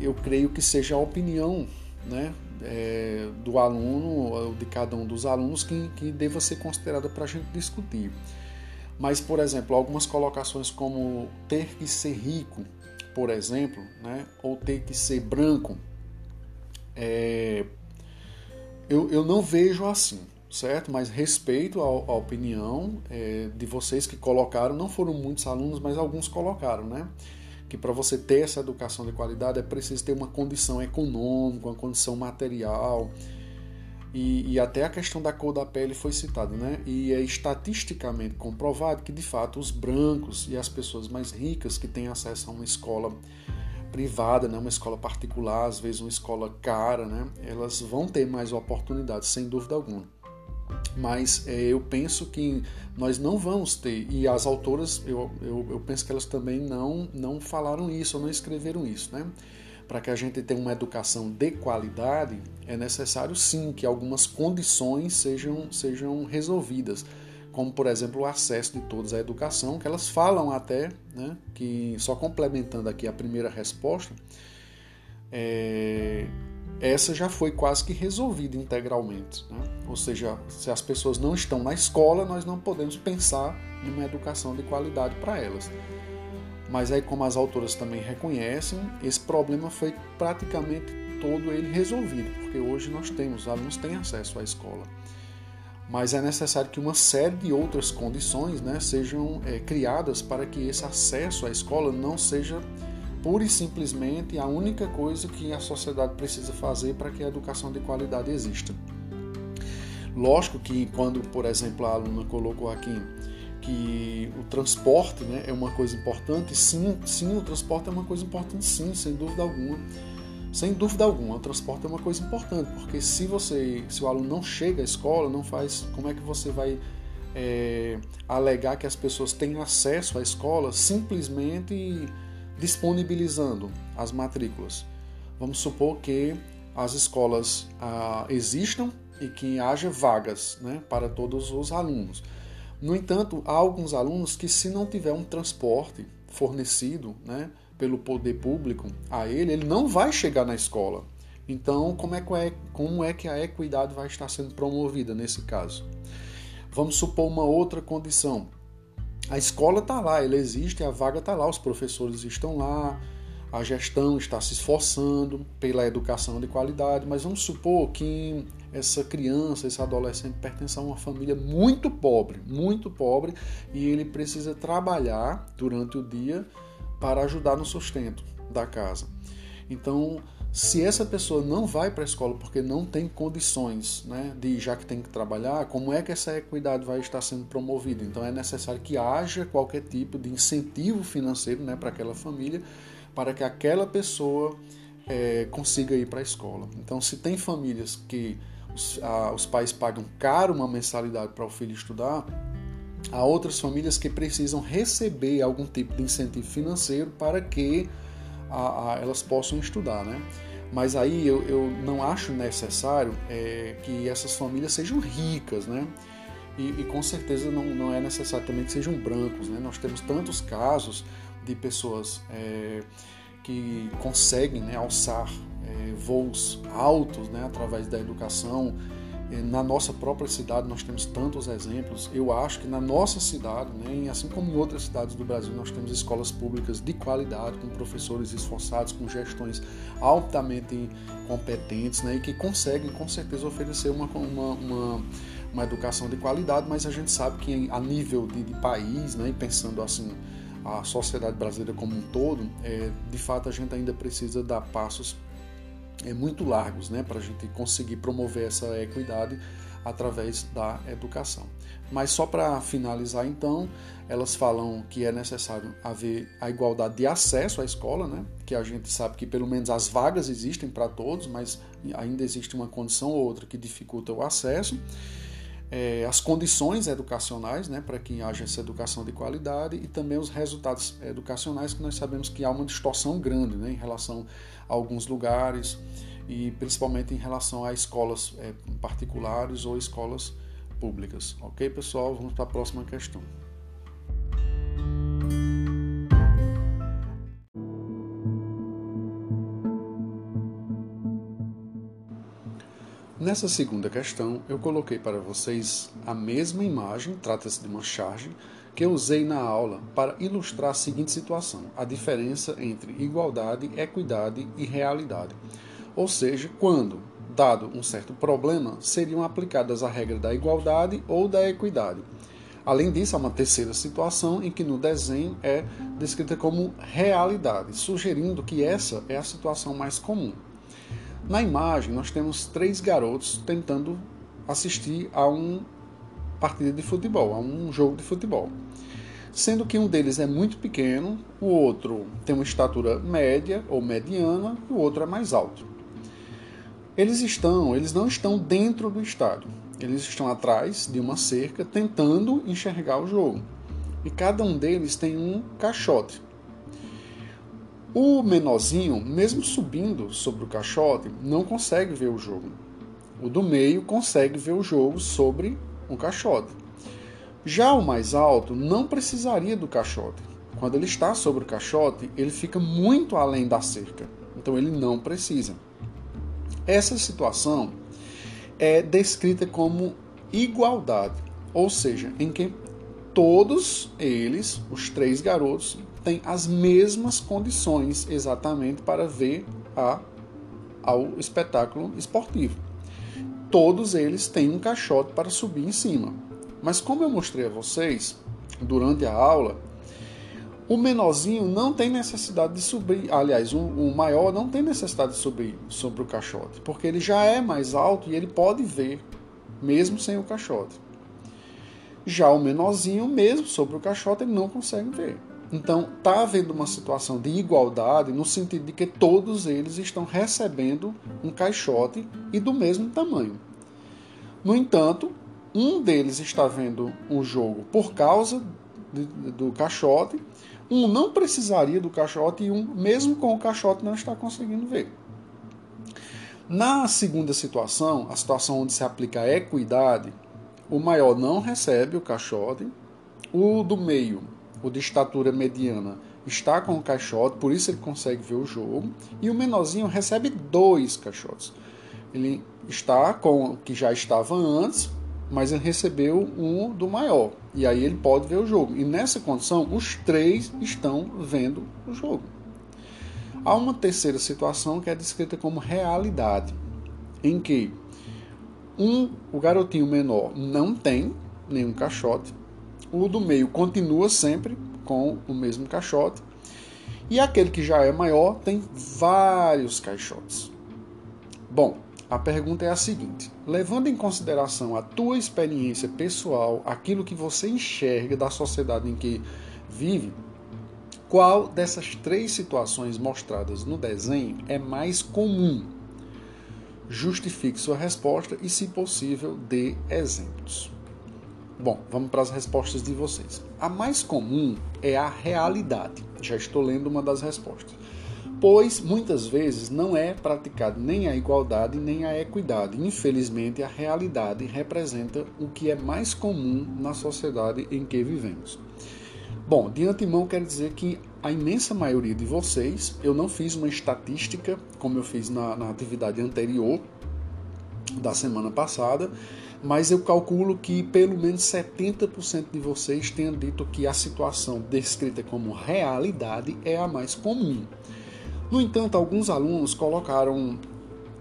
eu creio que seja a opinião, né? É, do aluno, de cada um dos alunos, que, que deva ser considerada para a gente discutir. Mas, por exemplo, algumas colocações como ter que ser rico por exemplo, né, ou ter que ser branco, é, eu, eu não vejo assim, certo? Mas respeito a, a opinião é, de vocês que colocaram, não foram muitos alunos, mas alguns colocaram, né? Que para você ter essa educação de qualidade é preciso ter uma condição econômica, uma condição material, e, e, até a questão da cor da pele foi citada, né? E é estatisticamente comprovado que, de fato, os brancos e as pessoas mais ricas que têm acesso a uma escola privada, né? uma escola particular, às vezes uma escola cara, né? Elas vão ter mais oportunidades, sem dúvida alguma. Mas é, eu penso que nós não vamos ter, e as autoras, eu, eu, eu penso que elas também não, não falaram isso, ou não escreveram isso, né? Para que a gente tenha uma educação de qualidade, é necessário sim que algumas condições sejam, sejam resolvidas, como por exemplo o acesso de todos à educação, que elas falam até, né, que só complementando aqui a primeira resposta, é, essa já foi quase que resolvida integralmente. Né? Ou seja, se as pessoas não estão na escola, nós não podemos pensar numa educação de qualidade para elas. Mas aí, como as autoras também reconhecem, esse problema foi praticamente todo ele resolvido, porque hoje nós temos, os alunos têm acesso à escola. Mas é necessário que uma série de outras condições né, sejam é, criadas para que esse acesso à escola não seja pura e simplesmente a única coisa que a sociedade precisa fazer para que a educação de qualidade exista. Lógico que quando, por exemplo, a aluna colocou aqui que o transporte né, é uma coisa importante, sim, sim, o transporte é uma coisa importante, sim, sem dúvida alguma. Sem dúvida alguma, o transporte é uma coisa importante, porque se você, se o aluno não chega à escola, não faz, como é que você vai é, alegar que as pessoas têm acesso à escola simplesmente disponibilizando as matrículas? Vamos supor que as escolas ah, existam e que haja vagas né, para todos os alunos. No entanto, há alguns alunos que, se não tiver um transporte fornecido né, pelo poder público a ele, ele não vai chegar na escola. Então, como é, é, como é que a equidade vai estar sendo promovida nesse caso? Vamos supor uma outra condição. A escola está lá, ela existe, a vaga está lá, os professores estão lá, a gestão está se esforçando pela educação de qualidade, mas vamos supor que essa criança, esse adolescente pertence a uma família muito pobre, muito pobre, e ele precisa trabalhar durante o dia para ajudar no sustento da casa. Então, se essa pessoa não vai para a escola porque não tem condições, né, de já que tem que trabalhar, como é que essa equidade vai estar sendo promovida? Então é necessário que haja qualquer tipo de incentivo financeiro, né, para aquela família, para que aquela pessoa é, consiga ir para a escola. Então, se tem famílias que os, a, os pais pagam caro uma mensalidade para o filho estudar, há outras famílias que precisam receber algum tipo de incentivo financeiro para que a, a, elas possam estudar, né? Mas aí eu, eu não acho necessário é, que essas famílias sejam ricas, né? E, e, com certeza não, não é necessário também que sejam brancos, né? Nós temos tantos casos de pessoas é, que conseguem né, alçar é, voos altos né, através da educação. Na nossa própria cidade nós temos tantos exemplos. Eu acho que na nossa cidade, né, assim como em outras cidades do Brasil, nós temos escolas públicas de qualidade, com professores esforçados, com gestões altamente competentes né, e que conseguem com certeza oferecer uma, uma, uma, uma educação de qualidade, mas a gente sabe que a nível de, de país, né, pensando assim a sociedade brasileira como um todo, é, de fato a gente ainda precisa dar passos é, muito largos né, para a gente conseguir promover essa equidade através da educação. Mas só para finalizar, então, elas falam que é necessário haver a igualdade de acesso à escola, né? que a gente sabe que pelo menos as vagas existem para todos, mas ainda existe uma condição ou outra que dificulta o acesso. É, as condições educacionais né, para que haja essa educação de qualidade e também os resultados educacionais, que nós sabemos que há uma distorção grande né, em relação a alguns lugares e principalmente em relação a escolas é, particulares ou escolas públicas. Ok, pessoal? Vamos para a próxima questão. Nessa segunda questão, eu coloquei para vocês a mesma imagem, trata-se de uma charge, que eu usei na aula para ilustrar a seguinte situação: a diferença entre igualdade, equidade e realidade. Ou seja, quando, dado um certo problema, seriam aplicadas a regra da igualdade ou da equidade. Além disso, há uma terceira situação em que no desenho é descrita como realidade, sugerindo que essa é a situação mais comum. Na imagem, nós temos três garotos tentando assistir a uma partida de futebol, a um jogo de futebol. Sendo que um deles é muito pequeno, o outro tem uma estatura média ou mediana e o outro é mais alto. Eles estão, eles não estão dentro do estádio. Eles estão atrás de uma cerca tentando enxergar o jogo. E cada um deles tem um caixote. O menorzinho, mesmo subindo sobre o caixote, não consegue ver o jogo. O do meio consegue ver o jogo sobre um caixote. Já o mais alto não precisaria do caixote. Quando ele está sobre o caixote, ele fica muito além da cerca. Então ele não precisa. Essa situação é descrita como igualdade, ou seja, em que todos eles, os três garotos, têm as mesmas condições exatamente para ver a, ao espetáculo esportivo. Todos eles têm um caixote para subir em cima. Mas como eu mostrei a vocês durante a aula, o menorzinho não tem necessidade de subir, aliás, o, o maior não tem necessidade de subir sobre o caixote, porque ele já é mais alto e ele pode ver, mesmo sem o caixote. Já o menorzinho, mesmo sobre o caixote, ele não consegue ver. Então, está havendo uma situação de igualdade no sentido de que todos eles estão recebendo um caixote e do mesmo tamanho. No entanto, um deles está vendo o jogo por causa de, do caixote um não precisaria do caixote e um, mesmo com o caixote, não está conseguindo ver. Na segunda situação, a situação onde se aplica a equidade, o maior não recebe o caixote, o do meio, o de estatura mediana, está com o caixote, por isso ele consegue ver o jogo, e o menorzinho recebe dois caixotes. Ele está com o que já estava antes, mas ele recebeu um do maior. E aí ele pode ver o jogo. E nessa condição, os três estão vendo o jogo. Há uma terceira situação que é descrita como realidade, em que um, o garotinho menor não tem nenhum caixote, o do meio continua sempre com o mesmo caixote, e aquele que já é maior tem vários caixotes. Bom, a pergunta é a seguinte: levando em consideração a tua experiência pessoal, aquilo que você enxerga da sociedade em que vive, qual dessas três situações mostradas no desenho é mais comum? Justifique sua resposta e, se possível, dê exemplos. Bom, vamos para as respostas de vocês. A mais comum é a realidade. Já estou lendo uma das respostas pois muitas vezes não é praticado nem a igualdade nem a equidade. Infelizmente, a realidade representa o que é mais comum na sociedade em que vivemos. Bom, de antemão quero dizer que a imensa maioria de vocês, eu não fiz uma estatística como eu fiz na, na atividade anterior da semana passada, mas eu calculo que pelo menos 70% de vocês tenham dito que a situação descrita como realidade é a mais comum. No entanto, alguns alunos colocaram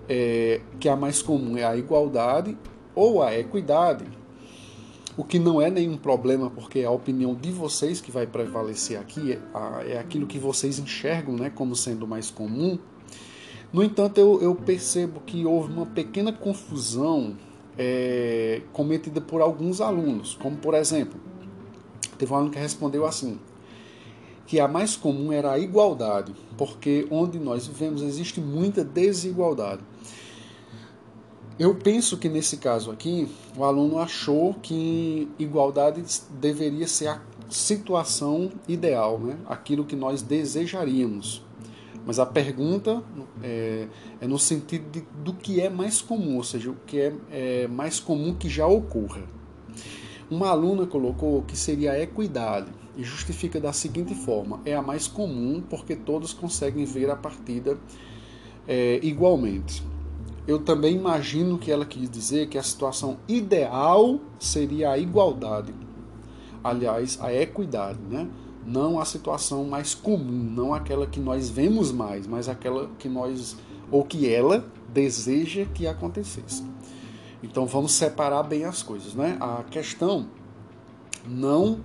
é, que a mais comum é a igualdade ou a equidade, o que não é nenhum problema, porque a opinião de vocês que vai prevalecer aqui é, é aquilo que vocês enxergam né, como sendo mais comum. No entanto, eu, eu percebo que houve uma pequena confusão é, cometida por alguns alunos, como por exemplo, teve um aluno que respondeu assim: que a mais comum era a igualdade, porque onde nós vivemos existe muita desigualdade. Eu penso que nesse caso aqui, o aluno achou que igualdade deveria ser a situação ideal, né? aquilo que nós desejaríamos. Mas a pergunta é, é no sentido de, do que é mais comum, ou seja, o que é, é mais comum que já ocorra. Uma aluna colocou que seria a equidade e justifica da seguinte forma: é a mais comum porque todos conseguem ver a partida é, igualmente eu também imagino que ela quis dizer que a situação ideal seria a igualdade. Aliás, a equidade, né? Não a situação mais comum, não aquela que nós vemos mais, mas aquela que nós ou que ela deseja que acontecesse. Então vamos separar bem as coisas, né? A questão não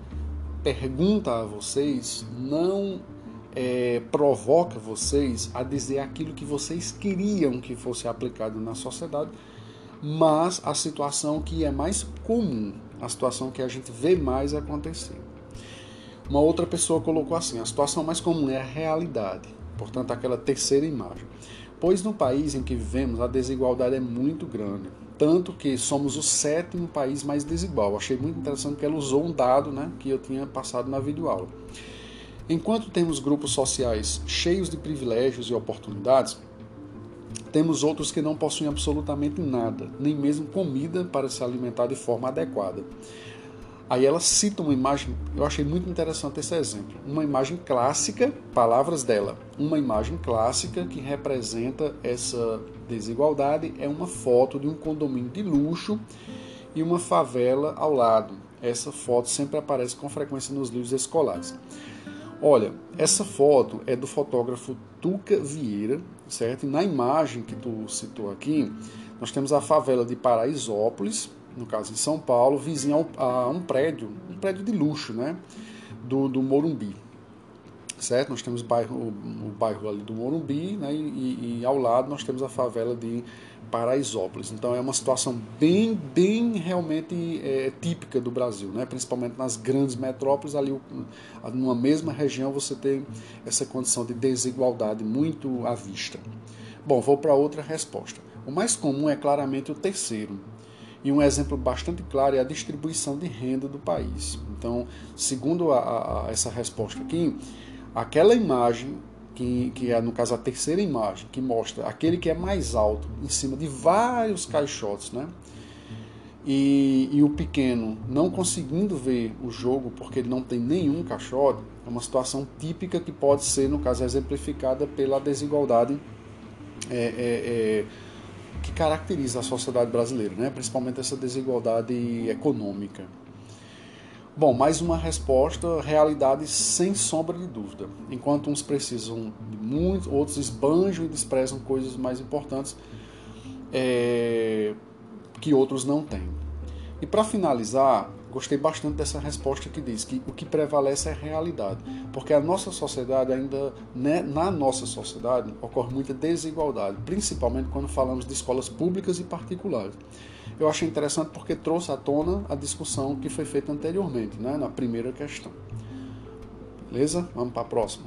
pergunta a vocês, não é, provoca vocês a dizer aquilo que vocês queriam que fosse aplicado na sociedade, mas a situação que é mais comum, a situação que a gente vê mais acontecer. Uma outra pessoa colocou assim: a situação mais comum é a realidade, portanto, aquela terceira imagem. Pois no país em que vivemos a desigualdade é muito grande, tanto que somos o sétimo país mais desigual. Achei muito interessante que ela usou um dado né, que eu tinha passado na videoaula. aula Enquanto temos grupos sociais cheios de privilégios e oportunidades, temos outros que não possuem absolutamente nada, nem mesmo comida para se alimentar de forma adequada. Aí ela cita uma imagem, eu achei muito interessante esse exemplo. Uma imagem clássica, palavras dela, uma imagem clássica que representa essa desigualdade é uma foto de um condomínio de luxo e uma favela ao lado. Essa foto sempre aparece com frequência nos livros escolares. Olha, essa foto é do fotógrafo Tuca Vieira, certo? E na imagem que tu citou aqui, nós temos a favela de Paraisópolis, no caso em São Paulo, vizinha a um prédio, um prédio de luxo, né? Do, do Morumbi, certo? Nós temos o bairro, o, bairro ali do Morumbi, né? E, e, ao lado nós temos a favela de Paraisópolis. Então é uma situação bem, bem realmente é, típica do Brasil, né? principalmente nas grandes metrópoles, ali numa mesma região você tem essa condição de desigualdade muito à vista. Bom, vou para outra resposta. O mais comum é claramente o terceiro. E um exemplo bastante claro é a distribuição de renda do país. Então, segundo a, a, essa resposta aqui, aquela imagem que, que é no caso a terceira imagem, que mostra aquele que é mais alto, em cima de vários caixotes, né? E, e o pequeno não conseguindo ver o jogo porque ele não tem nenhum caixote, é uma situação típica que pode ser, no caso, exemplificada pela desigualdade é, é, é, que caracteriza a sociedade brasileira, né? principalmente essa desigualdade econômica. Bom, mais uma resposta, realidade sem sombra de dúvida. Enquanto uns precisam de muito, outros esbanjam e desprezam coisas mais importantes é, que outros não têm. E para finalizar, gostei bastante dessa resposta que diz que o que prevalece é a realidade, porque a nossa sociedade ainda, né, na nossa sociedade, ocorre muita desigualdade, principalmente quando falamos de escolas públicas e particulares eu achei interessante porque trouxe à tona a discussão que foi feita anteriormente, né, na primeira questão. Beleza? Vamos para a próxima.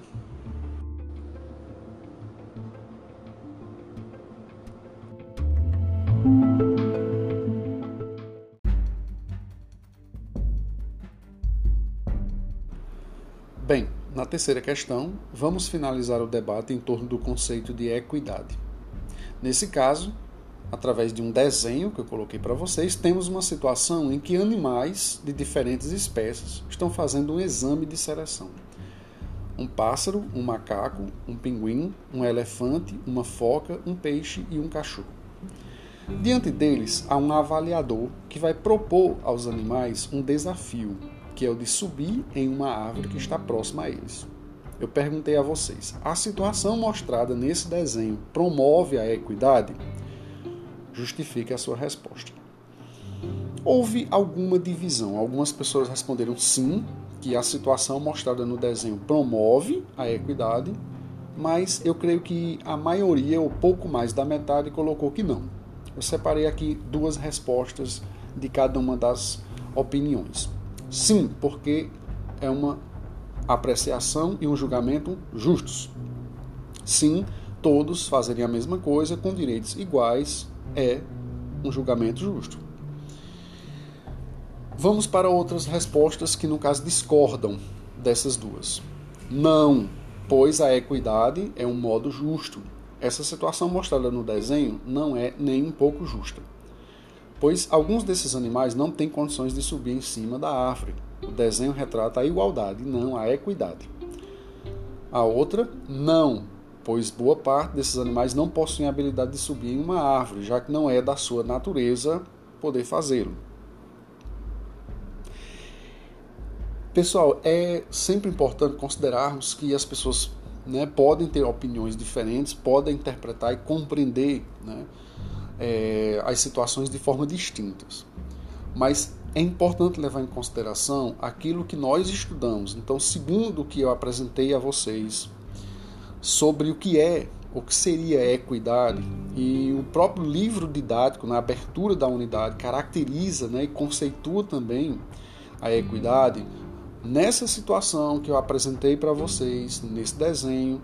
Na terceira questão, vamos finalizar o debate em torno do conceito de equidade. Nesse caso, através de um desenho que eu coloquei para vocês, temos uma situação em que animais de diferentes espécies estão fazendo um exame de seleção. Um pássaro, um macaco, um pinguim, um elefante, uma foca, um peixe e um cachorro. Diante deles há um avaliador que vai propor aos animais um desafio, que é o de subir em uma árvore que está próxima a eles. Eu perguntei a vocês: a situação mostrada nesse desenho promove a equidade? justifique a sua resposta. Houve alguma divisão. Algumas pessoas responderam sim, que a situação mostrada no desenho promove a equidade, mas eu creio que a maioria, ou pouco mais da metade, colocou que não. Eu separei aqui duas respostas de cada uma das opiniões. Sim, porque é uma apreciação e um julgamento justos. Sim, todos fazerem a mesma coisa com direitos iguais é um julgamento justo. Vamos para outras respostas que, no caso, discordam dessas duas. Não, pois a equidade é um modo justo. Essa situação mostrada no desenho não é nem um pouco justa, pois alguns desses animais não têm condições de subir em cima da árvore. O desenho retrata a igualdade, não a equidade. A outra, não, pois boa parte desses animais não possuem habilidade de subir em uma árvore, já que não é da sua natureza poder fazê-lo. Pessoal, é sempre importante considerarmos que as pessoas né, podem ter opiniões diferentes, podem interpretar e compreender né, é, as situações de forma distintas. Mas é importante levar em consideração aquilo que nós estudamos. Então, segundo o que eu apresentei a vocês sobre o que é, o que seria equidade, e o próprio livro didático, na abertura da unidade, caracteriza né, e conceitua também a equidade Nessa situação que eu apresentei para vocês, nesse desenho,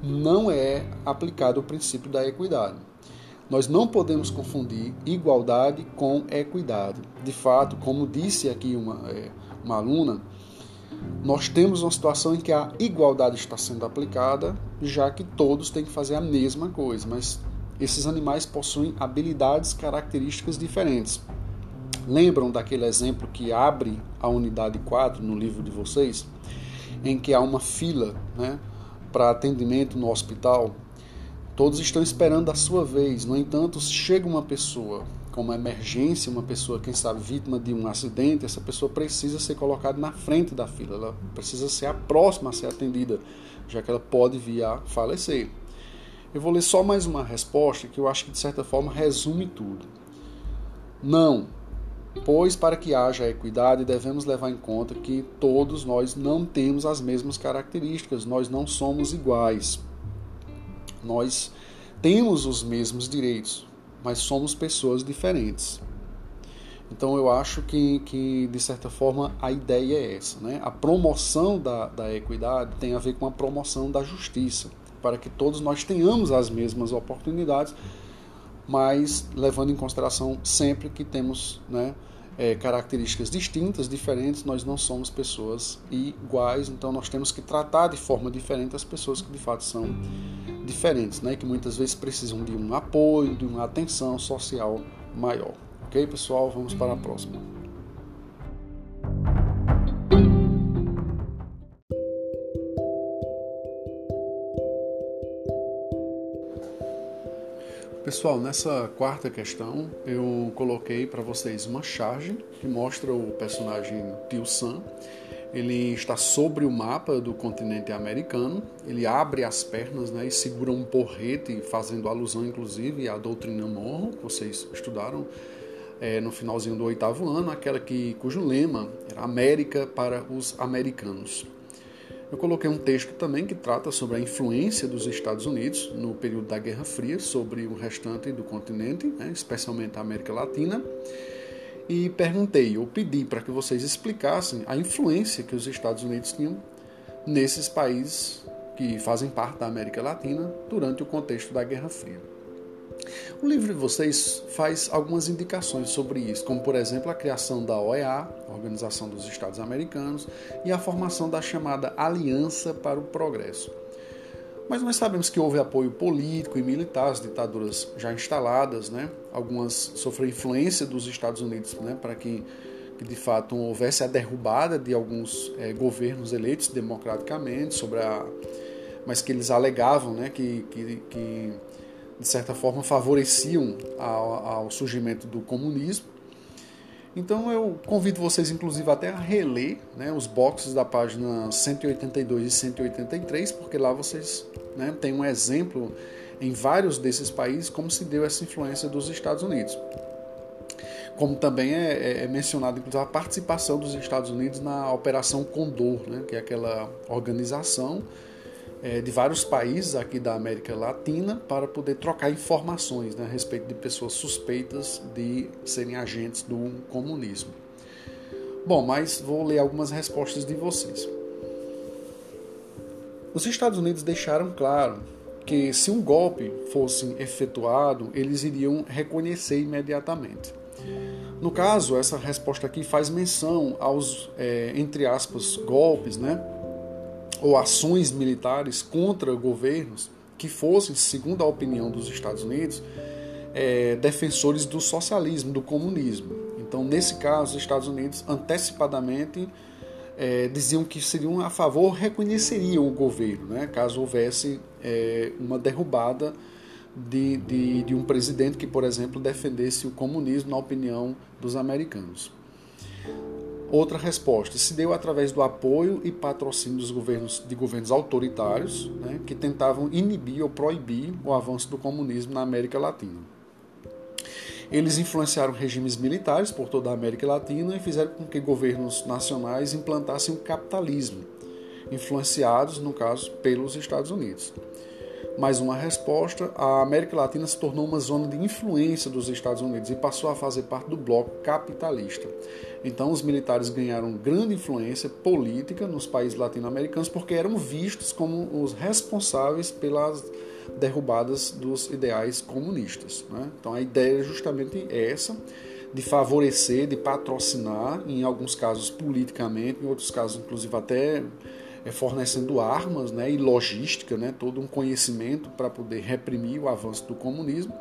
não é aplicado o princípio da equidade. Nós não podemos confundir igualdade com equidade. De fato, como disse aqui uma, é, uma aluna, nós temos uma situação em que a igualdade está sendo aplicada, já que todos têm que fazer a mesma coisa, mas esses animais possuem habilidades características diferentes. Lembram daquele exemplo que abre a unidade 4 no livro de vocês, em que há uma fila né, para atendimento no hospital? Todos estão esperando a sua vez. No entanto, chega uma pessoa com uma emergência, uma pessoa, quem sabe, vítima de um acidente, essa pessoa precisa ser colocada na frente da fila, ela precisa ser a próxima a ser atendida, já que ela pode vir a falecer. Eu vou ler só mais uma resposta que eu acho que de certa forma resume tudo. Não, Pois, para que haja equidade, devemos levar em conta que todos nós não temos as mesmas características, nós não somos iguais. Nós temos os mesmos direitos, mas somos pessoas diferentes. Então, eu acho que, que de certa forma, a ideia é essa. Né? A promoção da, da equidade tem a ver com a promoção da justiça, para que todos nós tenhamos as mesmas oportunidades mas levando em consideração sempre que temos né, é, características distintas, diferentes, nós não somos pessoas iguais, então nós temos que tratar de forma diferente as pessoas que de fato são diferentes, né, que muitas vezes precisam de um apoio, de uma atenção social maior. Ok, pessoal? Vamos para a próxima. Pessoal, nessa quarta questão eu coloquei para vocês uma charge que mostra o personagem Tio Sam. Ele está sobre o mapa do continente americano, ele abre as pernas né, e segura um porrete, fazendo alusão inclusive à doutrina Monroe, que vocês estudaram é, no finalzinho do oitavo ano, aquela que, cujo lema era América para os americanos. Eu coloquei um texto também que trata sobre a influência dos Estados Unidos no período da Guerra Fria sobre o restante do continente, né, especialmente a América Latina. E perguntei, ou pedi para que vocês explicassem a influência que os Estados Unidos tinham nesses países que fazem parte da América Latina durante o contexto da Guerra Fria. O livro de vocês faz algumas indicações sobre isso, como por exemplo a criação da OEA, Organização dos Estados Americanos, e a formação da chamada Aliança para o Progresso. Mas nós sabemos que houve apoio político e militar às ditaduras já instaladas, né? algumas sofreram influência dos Estados Unidos né? para que, que, de fato houvesse a derrubada de alguns é, governos eleitos democraticamente, sobre a, mas que eles alegavam né? que, que, que de certa forma, favoreciam ao, ao surgimento do comunismo. Então eu convido vocês, inclusive, até a reler né, os boxes da página 182 e 183, porque lá vocês né, têm um exemplo em vários desses países como se deu essa influência dos Estados Unidos. como também é, é, é mencionado, inclusive, a participação dos Estados Unidos na Operação Condor, né, que é aquela organização é, de vários países aqui da América Latina para poder trocar informações né, a respeito de pessoas suspeitas de serem agentes do comunismo. Bom, mas vou ler algumas respostas de vocês. Os Estados Unidos deixaram claro que se um golpe fosse efetuado, eles iriam reconhecer imediatamente. No caso, essa resposta aqui faz menção aos, é, entre aspas, golpes, né? Ou ações militares contra governos que fossem, segundo a opinião dos Estados Unidos, é, defensores do socialismo, do comunismo. Então, nesse caso, os Estados Unidos antecipadamente é, diziam que seriam a favor, reconheceriam o governo, né, caso houvesse é, uma derrubada de, de, de um presidente que, por exemplo, defendesse o comunismo na opinião dos americanos. Outra resposta se deu através do apoio e patrocínio dos governos, de governos autoritários né, que tentavam inibir ou proibir o avanço do comunismo na América Latina. Eles influenciaram regimes militares por toda a América Latina e fizeram com que governos nacionais implantassem o capitalismo, influenciados, no caso, pelos Estados Unidos mais uma resposta, a América Latina se tornou uma zona de influência dos Estados Unidos e passou a fazer parte do bloco capitalista. Então, os militares ganharam grande influência política nos países latino-americanos porque eram vistos como os responsáveis pelas derrubadas dos ideais comunistas. Né? Então, a ideia é justamente essa de favorecer, de patrocinar, em alguns casos politicamente, em outros casos, inclusive, até fornecendo armas né, e logística, né, todo um conhecimento para poder reprimir o avanço do comunismo,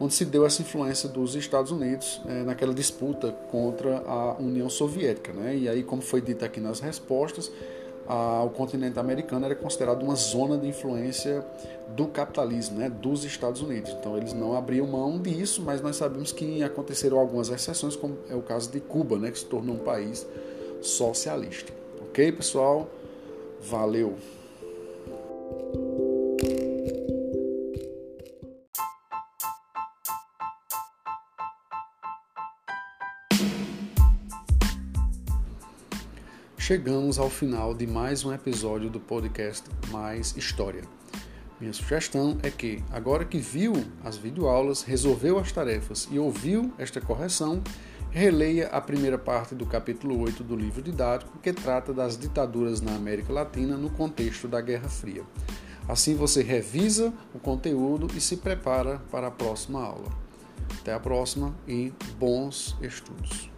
onde se deu essa influência dos Estados Unidos é, naquela disputa contra a União Soviética. Né? E aí, como foi dito aqui nas respostas, a, o continente americano era considerado uma zona de influência do capitalismo, né, dos Estados Unidos. Então eles não abriam mão disso, mas nós sabemos que aconteceram algumas exceções, como é o caso de Cuba, né, que se tornou um país socialista. Ok, pessoal? Valeu! Chegamos ao final de mais um episódio do podcast Mais História. Minha sugestão é que, agora que viu as videoaulas, resolveu as tarefas e ouviu esta correção, releia a primeira parte do capítulo 8 do livro didático, que trata das ditaduras na América Latina no contexto da Guerra Fria. Assim você revisa o conteúdo e se prepara para a próxima aula. Até a próxima e bons estudos!